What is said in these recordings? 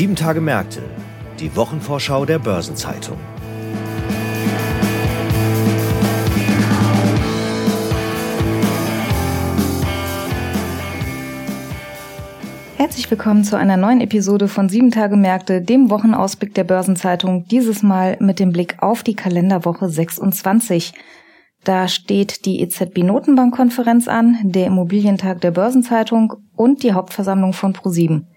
Sieben Tage Märkte, die Wochenvorschau der Börsenzeitung. Herzlich willkommen zu einer neuen Episode von Sieben Tage Märkte, dem Wochenausblick der Börsenzeitung, dieses Mal mit dem Blick auf die Kalenderwoche 26. Da steht die EZB-Notenbankkonferenz an, der Immobilientag der Börsenzeitung und die Hauptversammlung von ProSieben.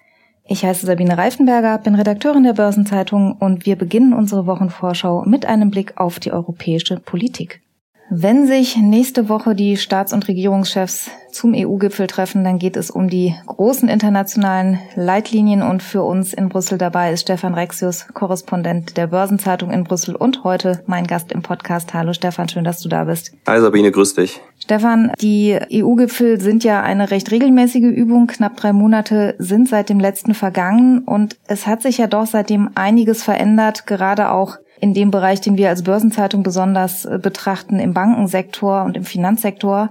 Ich heiße Sabine Reifenberger, bin Redakteurin der Börsenzeitung und wir beginnen unsere Wochenvorschau mit einem Blick auf die europäische Politik. Wenn sich nächste Woche die Staats- und Regierungschefs zum EU-Gipfel treffen, dann geht es um die großen internationalen Leitlinien und für uns in Brüssel dabei ist Stefan Rexius, Korrespondent der Börsenzeitung in Brüssel und heute mein Gast im Podcast. Hallo Stefan, schön, dass du da bist. Hi Sabine, grüß dich. Stefan, die EU-Gipfel sind ja eine recht regelmäßige Übung. Knapp drei Monate sind seit dem letzten vergangen und es hat sich ja doch seitdem einiges verändert, gerade auch in dem Bereich, den wir als Börsenzeitung besonders äh, betrachten, im Bankensektor und im Finanzsektor.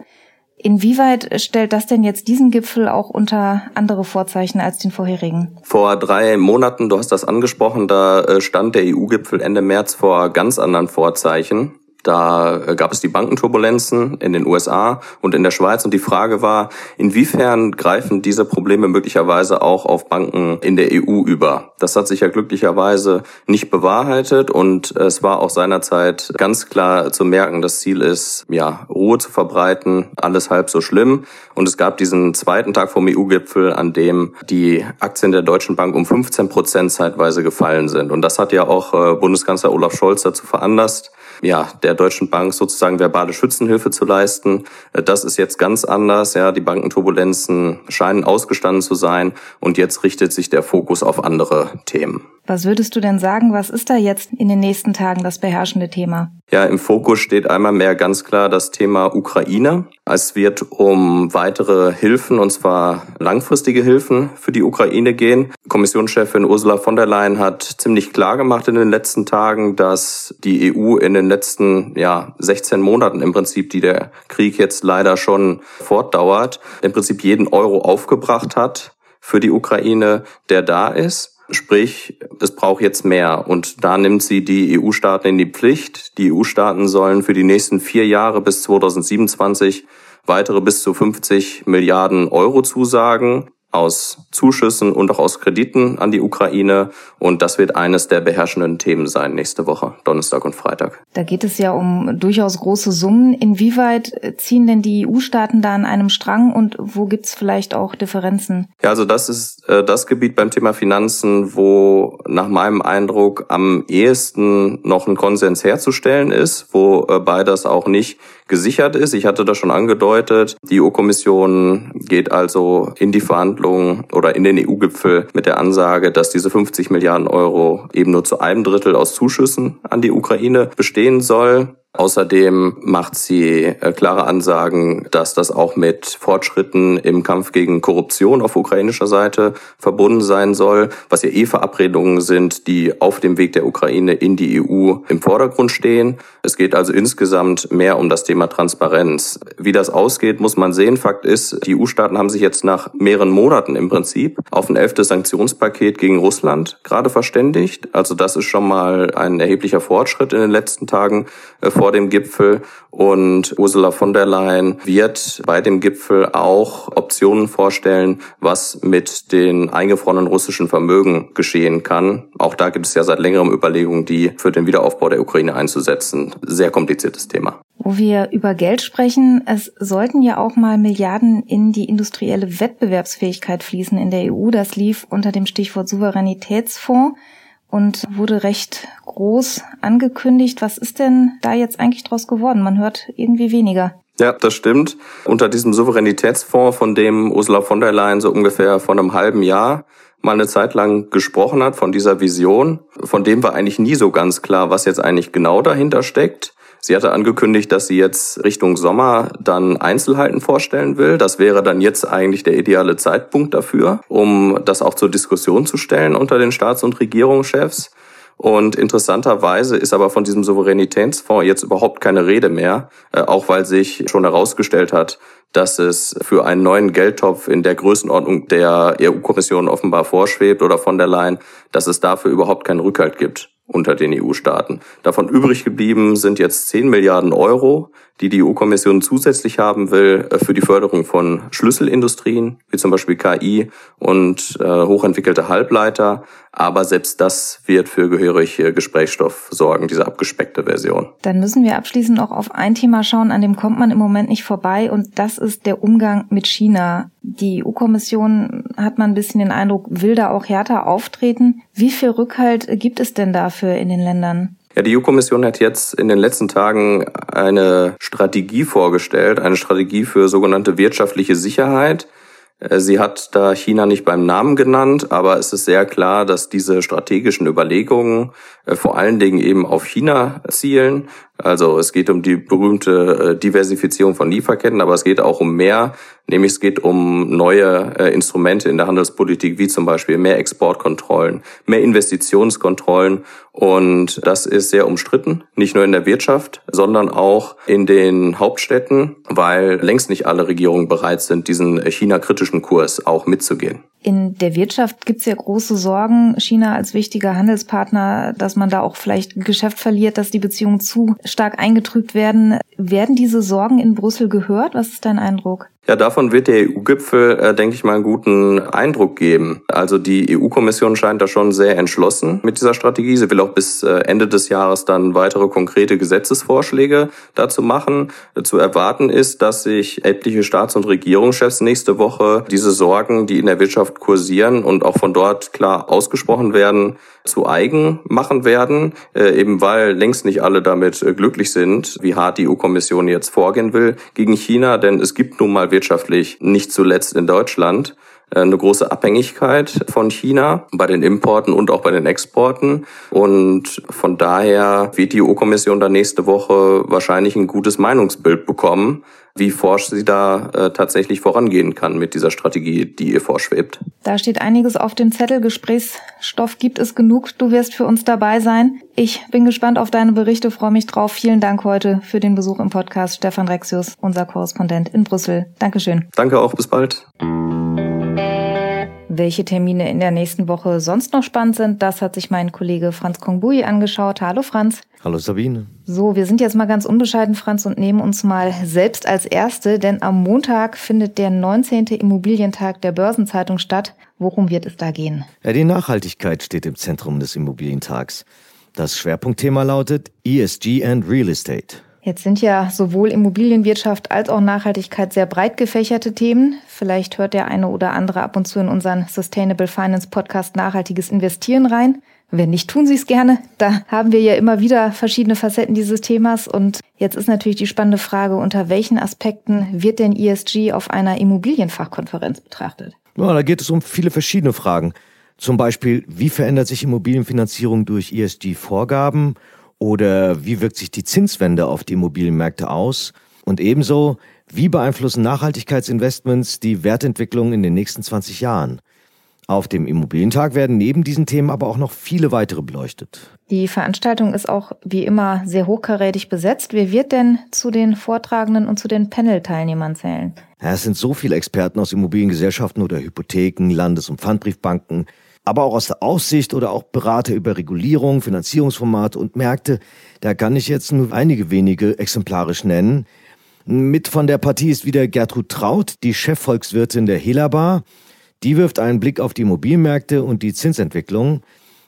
Inwieweit stellt das denn jetzt diesen Gipfel auch unter andere Vorzeichen als den vorherigen? Vor drei Monaten, du hast das angesprochen, da äh, stand der EU-Gipfel Ende März vor ganz anderen Vorzeichen. Da gab es die Bankenturbulenzen in den USA und in der Schweiz und die Frage war, inwiefern greifen diese Probleme möglicherweise auch auf Banken in der EU über? Das hat sich ja glücklicherweise nicht bewahrheitet und es war auch seinerzeit ganz klar zu merken, das Ziel ist, ja, Ruhe zu verbreiten, alles halb so schlimm. Und es gab diesen zweiten Tag vom EU-Gipfel, an dem die Aktien der Deutschen Bank um 15 Prozent zeitweise gefallen sind. Und das hat ja auch äh, Bundeskanzler Olaf Scholz dazu veranlasst, ja, der Deutschen Bank sozusagen verbale Schützenhilfe zu leisten. Äh, das ist jetzt ganz anders. Ja, die Bankenturbulenzen scheinen ausgestanden zu sein und jetzt richtet sich der Fokus auf andere Themen. Was würdest du denn sagen, was ist da jetzt in den nächsten Tagen das beherrschende Thema? Ja, im Fokus steht einmal mehr ganz klar das Thema Ukraine. Es wird um weitere Hilfen, und zwar langfristige Hilfen für die Ukraine gehen. Kommissionschefin Ursula von der Leyen hat ziemlich klar gemacht in den letzten Tagen, dass die EU in den letzten ja, 16 Monaten im Prinzip, die der Krieg jetzt leider schon fortdauert, im Prinzip jeden Euro aufgebracht hat für die Ukraine, der da ist. Sprich, es braucht jetzt mehr. Und da nimmt sie die EU-Staaten in die Pflicht. Die EU-Staaten sollen für die nächsten vier Jahre bis 2027 weitere bis zu 50 Milliarden Euro zusagen aus Zuschüssen und auch aus Krediten an die Ukraine. Und das wird eines der beherrschenden Themen sein nächste Woche, Donnerstag und Freitag. Da geht es ja um durchaus große Summen. Inwieweit ziehen denn die EU-Staaten da an einem Strang und wo gibt's vielleicht auch Differenzen? Ja, also das ist äh, das Gebiet beim Thema Finanzen, wo nach meinem Eindruck am ehesten noch ein Konsens herzustellen ist, wobei das auch nicht gesichert ist. Ich hatte das schon angedeutet. Die EU-Kommission geht also in die Verhandlungen oder in den EU-Gipfel mit der Ansage, dass diese 50 Milliarden Euro eben nur zu einem Drittel aus Zuschüssen an die Ukraine bestehen soll. Außerdem macht sie äh, klare Ansagen, dass das auch mit Fortschritten im Kampf gegen Korruption auf ukrainischer Seite verbunden sein soll, was ja eh Verabredungen sind, die auf dem Weg der Ukraine in die EU im Vordergrund stehen. Es geht also insgesamt mehr um das Thema Transparenz. Wie das ausgeht, muss man sehen. Fakt ist, die EU-Staaten haben sich jetzt nach mehreren Monaten im Prinzip auf ein elftes Sanktionspaket gegen Russland gerade verständigt. Also das ist schon mal ein erheblicher Fortschritt in den letzten Tagen äh, vor dem Gipfel und Ursula von der Leyen wird bei dem Gipfel auch Optionen vorstellen, was mit den eingefrorenen russischen Vermögen geschehen kann. Auch da gibt es ja seit längerem Überlegungen, die für den Wiederaufbau der Ukraine einzusetzen. Sehr kompliziertes Thema. Wo wir über Geld sprechen, es sollten ja auch mal Milliarden in die industrielle Wettbewerbsfähigkeit fließen in der EU. Das lief unter dem Stichwort Souveränitätsfonds und wurde recht groß angekündigt. Was ist denn da jetzt eigentlich draus geworden? Man hört irgendwie weniger. Ja, das stimmt. Unter diesem Souveränitätsfonds, von dem Ursula von der Leyen so ungefähr vor einem halben Jahr mal eine Zeit lang gesprochen hat, von dieser Vision, von dem war eigentlich nie so ganz klar, was jetzt eigentlich genau dahinter steckt. Sie hatte angekündigt, dass sie jetzt Richtung Sommer dann Einzelheiten vorstellen will. Das wäre dann jetzt eigentlich der ideale Zeitpunkt dafür, um das auch zur Diskussion zu stellen unter den Staats- und Regierungschefs. Und interessanterweise ist aber von diesem Souveränitätsfonds jetzt überhaupt keine Rede mehr, äh, auch weil sich schon herausgestellt hat, dass es für einen neuen Geldtopf in der Größenordnung der EU-Kommission offenbar vorschwebt oder von der Leyen, dass es dafür überhaupt keinen Rückhalt gibt unter den EU-Staaten. Davon übrig geblieben sind jetzt 10 Milliarden Euro, die die EU-Kommission zusätzlich haben will äh, für die Förderung von Schlüsselindustrien, wie zum Beispiel KI und äh, hochentwickelte Halbleiter. Aber selbst das wird für gehörig Gesprächsstoff sorgen, diese abgespeckte Version. Dann müssen wir abschließend auch auf ein Thema schauen, an dem kommt man im Moment nicht vorbei. Und das ist der Umgang mit China. Die EU-Kommission, hat man ein bisschen den Eindruck, will da auch härter auftreten. Wie viel Rückhalt gibt es denn dafür in den Ländern? Ja, die EU-Kommission hat jetzt in den letzten Tagen eine Strategie vorgestellt, eine Strategie für sogenannte wirtschaftliche Sicherheit. Äh, sie hat da China nicht beim Namen genannt, aber es ist sehr klar, dass diese strategischen Überlegungen äh, vor allen Dingen eben auf China zielen. Also es geht um die berühmte äh, Diversifizierung von Lieferketten, aber es geht auch um mehr, nämlich es geht um neue äh, Instrumente in der Handelspolitik, wie zum Beispiel mehr Exportkontrollen, mehr Investitionskontrollen. Und das ist sehr umstritten, nicht nur in der Wirtschaft, sondern auch in den Hauptstädten, weil längst nicht alle Regierungen bereit sind, diesen China-kritischen Kurs auch mitzugehen. In der Wirtschaft gibt es ja große Sorgen, China als wichtiger Handelspartner, dass man da auch vielleicht Geschäft verliert, dass die Beziehungen zu stark eingetrübt werden. Werden diese Sorgen in Brüssel gehört? Was ist dein Eindruck? Ja, davon wird der EU-Gipfel, äh, denke ich mal, einen guten Eindruck geben. Also die EU-Kommission scheint da schon sehr entschlossen mit dieser Strategie. Sie will auch bis äh, Ende des Jahres dann weitere konkrete Gesetzesvorschläge dazu machen. Zu erwarten ist, dass sich etliche Staats- und Regierungschefs nächste Woche diese Sorgen, die in der Wirtschaft kursieren und auch von dort klar ausgesprochen werden, zu eigen machen werden, äh, eben weil längst nicht alle damit äh, glücklich sind, wie hart die EU-Kommission jetzt vorgehen will gegen China, denn es gibt nun mal wirtschaftlich nicht zuletzt in Deutschland eine große Abhängigkeit von China bei den Importen und auch bei den Exporten. Und von daher wird die EU-Kommission dann nächste Woche wahrscheinlich ein gutes Meinungsbild bekommen, wie forsch sie da äh, tatsächlich vorangehen kann mit dieser Strategie, die ihr vorschwebt. Da steht einiges auf dem Zettel. Gesprächsstoff gibt es genug. Du wirst für uns dabei sein. Ich bin gespannt auf deine Berichte, freue mich drauf. Vielen Dank heute für den Besuch im Podcast. Stefan Rexius, unser Korrespondent in Brüssel. Dankeschön. Danke auch, bis bald. Welche Termine in der nächsten Woche sonst noch spannend sind, das hat sich mein Kollege Franz Kongbui angeschaut. Hallo Franz. Hallo Sabine. So, wir sind jetzt mal ganz unbescheiden, Franz, und nehmen uns mal selbst als Erste, denn am Montag findet der 19. Immobilientag der Börsenzeitung statt. Worum wird es da gehen? Ja, die Nachhaltigkeit steht im Zentrum des Immobilientags. Das Schwerpunktthema lautet ESG and Real Estate. Jetzt sind ja sowohl Immobilienwirtschaft als auch Nachhaltigkeit sehr breit gefächerte Themen. Vielleicht hört der eine oder andere ab und zu in unseren Sustainable Finance Podcast Nachhaltiges Investieren rein. Wenn nicht, tun Sie es gerne. Da haben wir ja immer wieder verschiedene Facetten dieses Themas. Und jetzt ist natürlich die spannende Frage, unter welchen Aspekten wird denn ESG auf einer Immobilienfachkonferenz betrachtet? Ja, da geht es um viele verschiedene Fragen. Zum Beispiel, wie verändert sich Immobilienfinanzierung durch ESG-Vorgaben? Oder wie wirkt sich die Zinswende auf die Immobilienmärkte aus? Und ebenso, wie beeinflussen Nachhaltigkeitsinvestments die Wertentwicklung in den nächsten 20 Jahren? Auf dem Immobilientag werden neben diesen Themen aber auch noch viele weitere beleuchtet. Die Veranstaltung ist auch wie immer sehr hochkarätig besetzt. Wer wird denn zu den Vortragenden und zu den Panel-Teilnehmern zählen? Ja, es sind so viele Experten aus Immobiliengesellschaften oder Hypotheken, Landes- und Pfandbriefbanken, aber auch aus der Aussicht oder auch Berater über Regulierung, Finanzierungsformate und Märkte. Da kann ich jetzt nur einige wenige exemplarisch nennen. Mit von der Partie ist wieder Gertrud Traut, die Chefvolkswirtin der Helabar. Die wirft einen Blick auf die Immobilienmärkte und die Zinsentwicklung.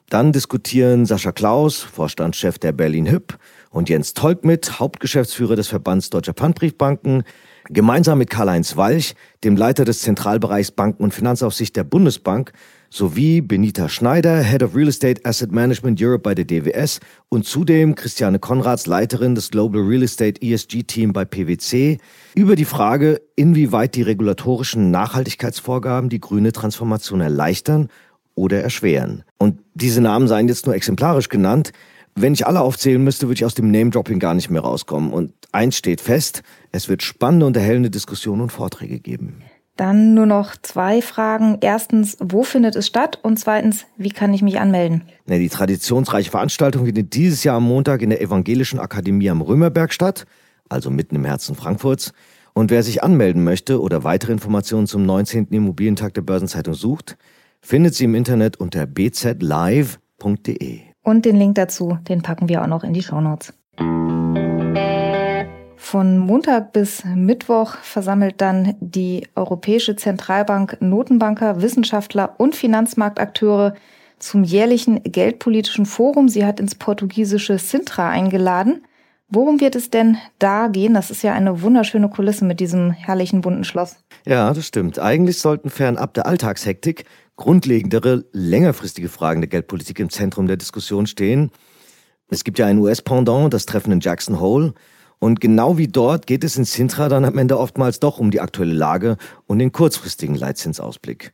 Dann diskutieren Sascha Klaus, Vorstandschef der Berlin Hüb, und Jens Tolkmit, Hauptgeschäftsführer des Verbands Deutscher Pfandbriefbanken, gemeinsam mit Karl-Heinz Walch, dem Leiter des Zentralbereichs Banken- und Finanzaufsicht der Bundesbank, sowie Benita Schneider, Head of Real Estate Asset Management Europe bei der DWS und zudem Christiane Konrads, Leiterin des Global Real Estate ESG Team bei PwC, über die Frage, inwieweit die regulatorischen Nachhaltigkeitsvorgaben die grüne Transformation erleichtern oder erschweren. Und diese Namen seien jetzt nur exemplarisch genannt. Wenn ich alle aufzählen müsste, würde ich aus dem Name-Dropping gar nicht mehr rauskommen. Und eins steht fest, es wird spannende und erhellende Diskussionen und Vorträge geben. Dann nur noch zwei Fragen. Erstens, wo findet es statt? Und zweitens, wie kann ich mich anmelden? Die traditionsreiche Veranstaltung findet dieses Jahr am Montag in der Evangelischen Akademie am Römerberg statt, also mitten im Herzen Frankfurts. Und wer sich anmelden möchte oder weitere Informationen zum 19. Immobilientag der Börsenzeitung sucht, findet sie im Internet unter bzlive.de. Und den Link dazu, den packen wir auch noch in die Shownotes. Von Montag bis Mittwoch versammelt dann die Europäische Zentralbank Notenbanker, Wissenschaftler und Finanzmarktakteure zum jährlichen Geldpolitischen Forum. Sie hat ins portugiesische Sintra eingeladen. Worum wird es denn da gehen? Das ist ja eine wunderschöne Kulisse mit diesem herrlichen bunten Schloss. Ja, das stimmt. Eigentlich sollten fernab der Alltagshektik grundlegendere, längerfristige Fragen der Geldpolitik im Zentrum der Diskussion stehen. Es gibt ja ein US-Pendant, das Treffen in Jackson Hole. Und genau wie dort geht es in Sintra dann am Ende oftmals doch um die aktuelle Lage und den kurzfristigen Leitzinsausblick.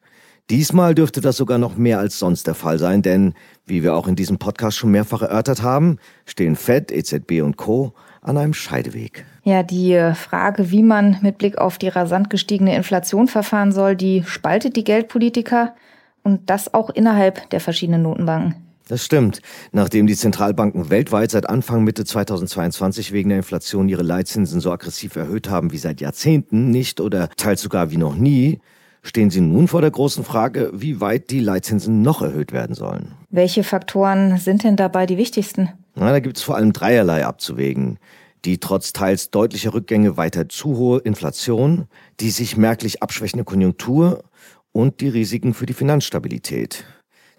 Diesmal dürfte das sogar noch mehr als sonst der Fall sein, denn, wie wir auch in diesem Podcast schon mehrfach erörtert haben, stehen Fed, EZB und Co. an einem Scheideweg. Ja, die äh, Frage, wie man mit Blick auf die rasant gestiegene Inflation verfahren soll, die spaltet die Geldpolitiker und das auch innerhalb der verschiedenen Notenbanken. Das stimmt. Nachdem die Zentralbanken weltweit seit Anfang Mitte 2022 wegen der Inflation ihre Leitzinsen so aggressiv erhöht haben wie seit Jahrzehnten nicht oder teils sogar wie noch nie, stehen sie nun vor der großen Frage, wie weit die Leitzinsen noch erhöht werden sollen. Welche Faktoren sind denn dabei die wichtigsten? Na, da gibt es vor allem dreierlei abzuwägen. Die trotz teils deutlicher Rückgänge weiter zu hohe Inflation, die sich merklich abschwächende Konjunktur und die Risiken für die Finanzstabilität.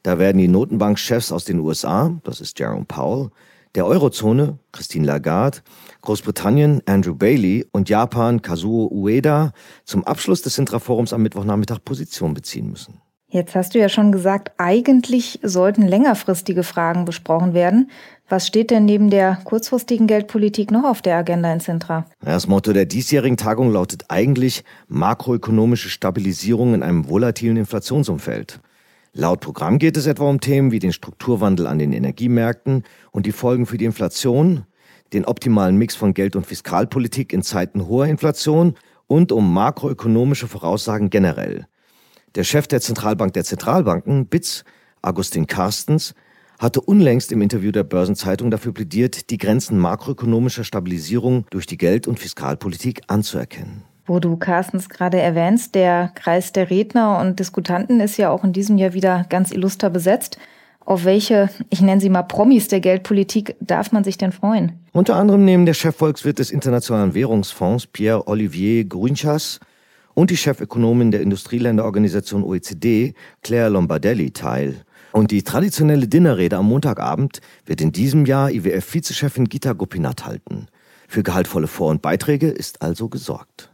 Da werden die Notenbankchefs aus den USA, das ist Jerome Powell, der Eurozone, Christine Lagarde, Großbritannien, Andrew Bailey und Japan, Kazuo Ueda, zum Abschluss des Sintra-Forums am Mittwochnachmittag Position beziehen müssen. Jetzt hast du ja schon gesagt, eigentlich sollten längerfristige Fragen besprochen werden. Was steht denn neben der kurzfristigen Geldpolitik noch auf der Agenda in Sintra? Das Motto der diesjährigen Tagung lautet eigentlich makroökonomische Stabilisierung in einem volatilen Inflationsumfeld. Laut Programm geht es etwa um Themen wie den Strukturwandel an den Energiemärkten und die Folgen für die Inflation, den optimalen Mix von Geld- und Fiskalpolitik in Zeiten hoher Inflation und um makroökonomische Voraussagen generell. Der Chef der Zentralbank der Zentralbanken, BITS, Augustin Carstens, hatte unlängst im Interview der Börsenzeitung dafür plädiert, die Grenzen makroökonomischer Stabilisierung durch die Geld- und Fiskalpolitik anzuerkennen. Wo du Carstens gerade erwähnst, der Kreis der Redner und Diskutanten ist ja auch in diesem Jahr wieder ganz illuster besetzt. Auf welche, ich nenne sie mal Promis der Geldpolitik, darf man sich denn freuen? Unter anderem nehmen der Chefvolkswirt des Internationalen Währungsfonds Pierre-Olivier Grünchas und die Chefökonomin der Industrieländerorganisation OECD Claire Lombardelli teil. Und die traditionelle Dinnerrede am Montagabend wird in diesem Jahr IWF-Vizechefin Gita Gopinath halten. Für gehaltvolle Vor- und Beiträge ist also gesorgt.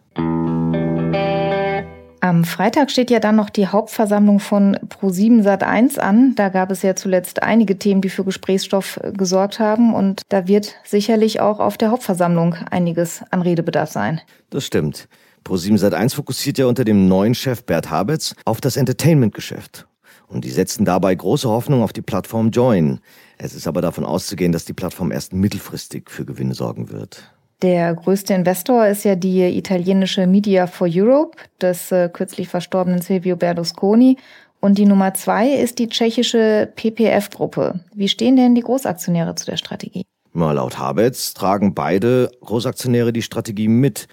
Am Freitag steht ja dann noch die Hauptversammlung von Pro7 Sat1 an. Da gab es ja zuletzt einige Themen, die für Gesprächsstoff gesorgt haben. Und da wird sicherlich auch auf der Hauptversammlung einiges an Redebedarf sein. Das stimmt. Pro7 Sat1 fokussiert ja unter dem neuen Chef Bert Habetz auf das Entertainment-Geschäft. Und die setzen dabei große Hoffnung auf die Plattform Join. Es ist aber davon auszugehen, dass die Plattform erst mittelfristig für Gewinne sorgen wird. Der größte Investor ist ja die italienische Media for Europe des äh, kürzlich verstorbenen Silvio Berlusconi. Und die Nummer zwei ist die tschechische PPF-Gruppe. Wie stehen denn die Großaktionäre zu der Strategie? Mal laut Habetz tragen beide Großaktionäre die Strategie mit.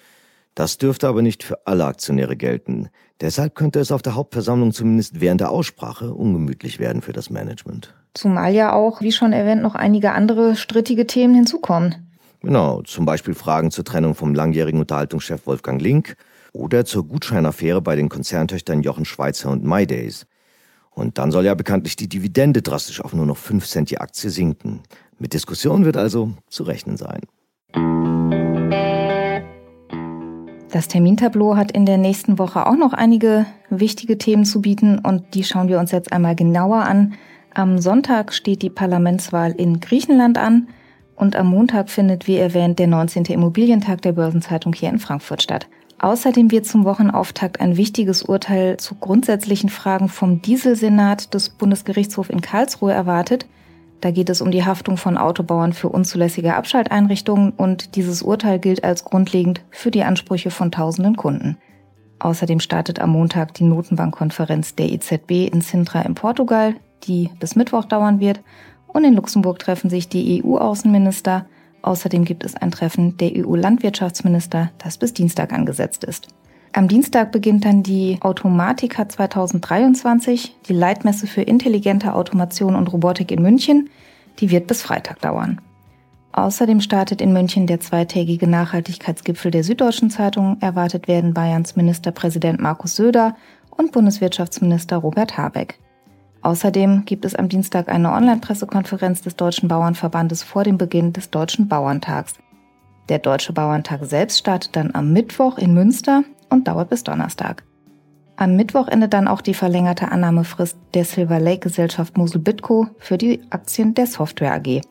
Das dürfte aber nicht für alle Aktionäre gelten. Deshalb könnte es auf der Hauptversammlung zumindest während der Aussprache ungemütlich werden für das Management. Zumal ja auch, wie schon erwähnt, noch einige andere strittige Themen hinzukommen. Genau, zum Beispiel Fragen zur Trennung vom langjährigen Unterhaltungschef Wolfgang Link oder zur Gutscheinaffäre bei den Konzerntöchtern Jochen Schweizer und MyDays. Und dann soll ja bekanntlich die Dividende drastisch auf nur noch 5 Cent die Aktie sinken. Mit Diskussion wird also zu rechnen sein. Das Termintableau hat in der nächsten Woche auch noch einige wichtige Themen zu bieten und die schauen wir uns jetzt einmal genauer an. Am Sonntag steht die Parlamentswahl in Griechenland an. Und am Montag findet, wie erwähnt, der 19. Immobilientag der Börsenzeitung hier in Frankfurt statt. Außerdem wird zum Wochenauftakt ein wichtiges Urteil zu grundsätzlichen Fragen vom Dieselsenat des Bundesgerichtshofs in Karlsruhe erwartet. Da geht es um die Haftung von Autobauern für unzulässige Abschalteinrichtungen und dieses Urteil gilt als grundlegend für die Ansprüche von tausenden Kunden. Außerdem startet am Montag die Notenbankkonferenz der EZB in Sintra in Portugal, die bis Mittwoch dauern wird. Und in Luxemburg treffen sich die EU-Außenminister. Außerdem gibt es ein Treffen der EU-Landwirtschaftsminister, das bis Dienstag angesetzt ist. Am Dienstag beginnt dann die Automatica 2023, die Leitmesse für intelligente Automation und Robotik in München. Die wird bis Freitag dauern. Außerdem startet in München der zweitägige Nachhaltigkeitsgipfel der Süddeutschen Zeitung. Erwartet werden Bayerns Ministerpräsident Markus Söder und Bundeswirtschaftsminister Robert Habeck. Außerdem gibt es am Dienstag eine Online-Pressekonferenz des Deutschen Bauernverbandes vor dem Beginn des Deutschen Bauerntags. Der Deutsche Bauerntag selbst startet dann am Mittwoch in Münster und dauert bis Donnerstag. Am Mittwoch endet dann auch die verlängerte Annahmefrist der Silver Lake Gesellschaft Mosel Bitco für die Aktien der Software AG.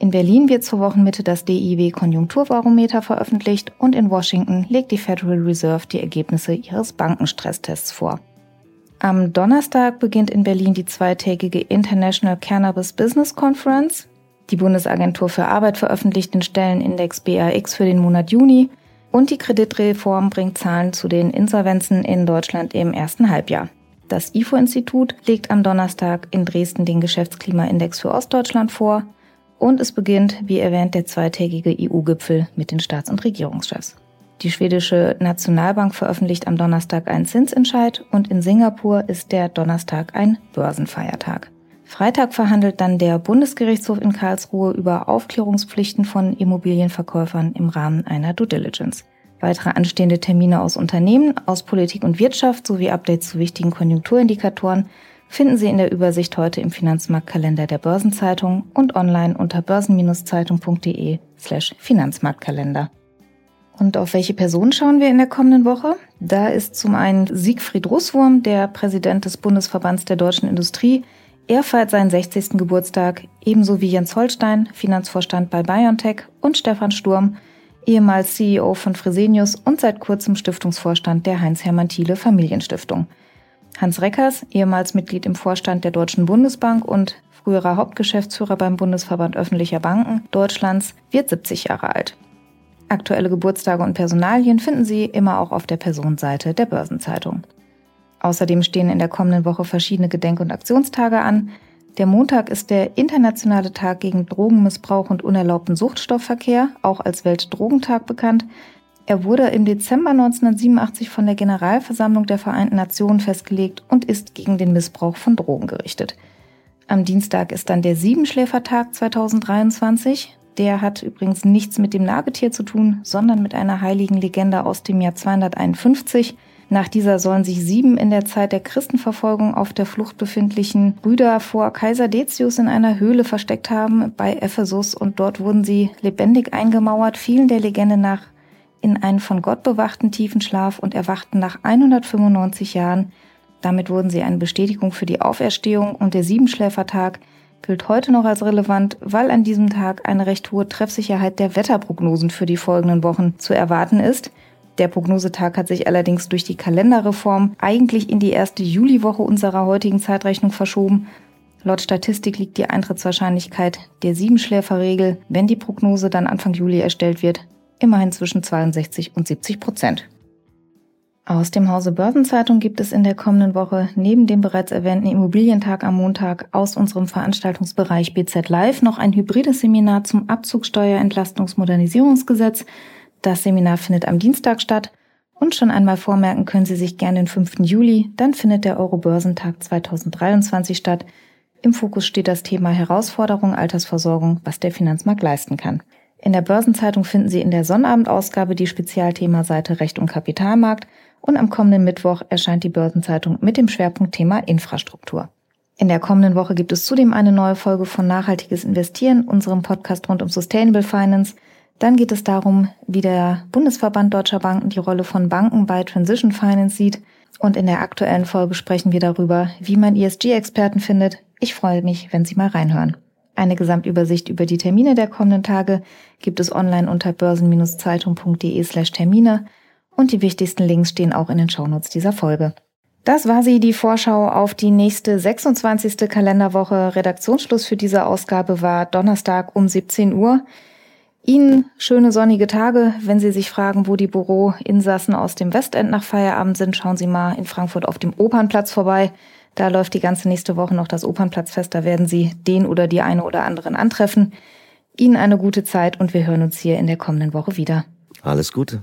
In Berlin wird zur Wochenmitte das DIW Konjunkturbarometer veröffentlicht und in Washington legt die Federal Reserve die Ergebnisse ihres Bankenstresstests vor. Am Donnerstag beginnt in Berlin die zweitägige International Cannabis Business Conference. Die Bundesagentur für Arbeit veröffentlicht den Stellenindex BAX für den Monat Juni und die Kreditreform bringt Zahlen zu den Insolvenzen in Deutschland im ersten Halbjahr. Das IFO-Institut legt am Donnerstag in Dresden den Geschäftsklimaindex für Ostdeutschland vor und es beginnt, wie erwähnt, der zweitägige EU-Gipfel mit den Staats- und Regierungschefs. Die schwedische Nationalbank veröffentlicht am Donnerstag einen Zinsentscheid und in Singapur ist der Donnerstag ein Börsenfeiertag. Freitag verhandelt dann der Bundesgerichtshof in Karlsruhe über Aufklärungspflichten von Immobilienverkäufern im Rahmen einer Due Diligence. Weitere anstehende Termine aus Unternehmen, aus Politik und Wirtschaft sowie Updates zu wichtigen Konjunkturindikatoren finden Sie in der Übersicht heute im Finanzmarktkalender der Börsenzeitung und online unter börsen-zeitung.de slash Finanzmarktkalender. Und auf welche Person schauen wir in der kommenden Woche? Da ist zum einen Siegfried Russwurm, der Präsident des Bundesverbands der deutschen Industrie, er feiert seinen 60. Geburtstag, ebenso wie Jens Holstein, Finanzvorstand bei BioNTech und Stefan Sturm, ehemals CEO von Fresenius und seit kurzem Stiftungsvorstand der Heinz-Hermann Thiele Familienstiftung. Hans Reckers, ehemals Mitglied im Vorstand der Deutschen Bundesbank und früherer Hauptgeschäftsführer beim Bundesverband öffentlicher Banken Deutschlands, wird 70 Jahre alt. Aktuelle Geburtstage und Personalien finden Sie immer auch auf der Personenseite der Börsenzeitung. Außerdem stehen in der kommenden Woche verschiedene Gedenk- und Aktionstage an. Der Montag ist der internationale Tag gegen Drogenmissbrauch und unerlaubten Suchtstoffverkehr, auch als Weltdrogentag bekannt. Er wurde im Dezember 1987 von der Generalversammlung der Vereinten Nationen festgelegt und ist gegen den Missbrauch von Drogen gerichtet. Am Dienstag ist dann der Siebenschläfertag 2023. Der hat übrigens nichts mit dem Nagetier zu tun, sondern mit einer heiligen Legende aus dem Jahr 251. Nach dieser sollen sich sieben in der Zeit der Christenverfolgung auf der Flucht befindlichen Brüder vor Kaiser Decius in einer Höhle versteckt haben bei Ephesus und dort wurden sie lebendig eingemauert, fielen der Legende nach in einen von Gott bewachten tiefen Schlaf und erwachten nach 195 Jahren. Damit wurden sie eine Bestätigung für die Auferstehung und der Siebenschläfertag gilt heute noch als relevant, weil an diesem Tag eine recht hohe Treffsicherheit der Wetterprognosen für die folgenden Wochen zu erwarten ist. Der Prognosetag hat sich allerdings durch die Kalenderreform eigentlich in die erste Juliwoche unserer heutigen Zeitrechnung verschoben. Laut Statistik liegt die Eintrittswahrscheinlichkeit der Siebenschläferregel, wenn die Prognose dann Anfang Juli erstellt wird, immerhin zwischen 62 und 70 Prozent. Aus dem Hause Börsenzeitung gibt es in der kommenden Woche neben dem bereits erwähnten Immobilientag am Montag aus unserem Veranstaltungsbereich BZ Live noch ein hybrides Seminar zum Abzugsteuerentlastungsmodernisierungsgesetz das Seminar findet am Dienstag statt und schon einmal vormerken können Sie sich gerne den 5. Juli, dann findet der Euro-Börsentag 2023 statt. Im Fokus steht das Thema Herausforderung Altersversorgung, was der Finanzmarkt leisten kann. In der Börsenzeitung finden Sie in der Sonnabendausgabe die Spezialthemaseite Recht und Kapitalmarkt und am kommenden Mittwoch erscheint die Börsenzeitung mit dem Schwerpunktthema Infrastruktur. In der kommenden Woche gibt es zudem eine neue Folge von Nachhaltiges Investieren, unserem Podcast rund um Sustainable Finance. Dann geht es darum, wie der Bundesverband Deutscher Banken die Rolle von Banken bei Transition Finance sieht. Und in der aktuellen Folge sprechen wir darüber, wie man ESG-Experten findet. Ich freue mich, wenn Sie mal reinhören. Eine Gesamtübersicht über die Termine der kommenden Tage gibt es online unter börsen-zeitung.de slash Termine und die wichtigsten Links stehen auch in den Shownotes dieser Folge. Das war sie, die Vorschau auf die nächste 26. Kalenderwoche. Redaktionsschluss für diese Ausgabe war Donnerstag um 17 Uhr. Ihnen schöne sonnige Tage. Wenn Sie sich fragen, wo die Büroinsassen aus dem Westend nach Feierabend sind, schauen Sie mal in Frankfurt auf dem Opernplatz vorbei. Da läuft die ganze nächste Woche noch das Opernplatzfest. Da werden Sie den oder die eine oder anderen antreffen. Ihnen eine gute Zeit und wir hören uns hier in der kommenden Woche wieder. Alles Gute.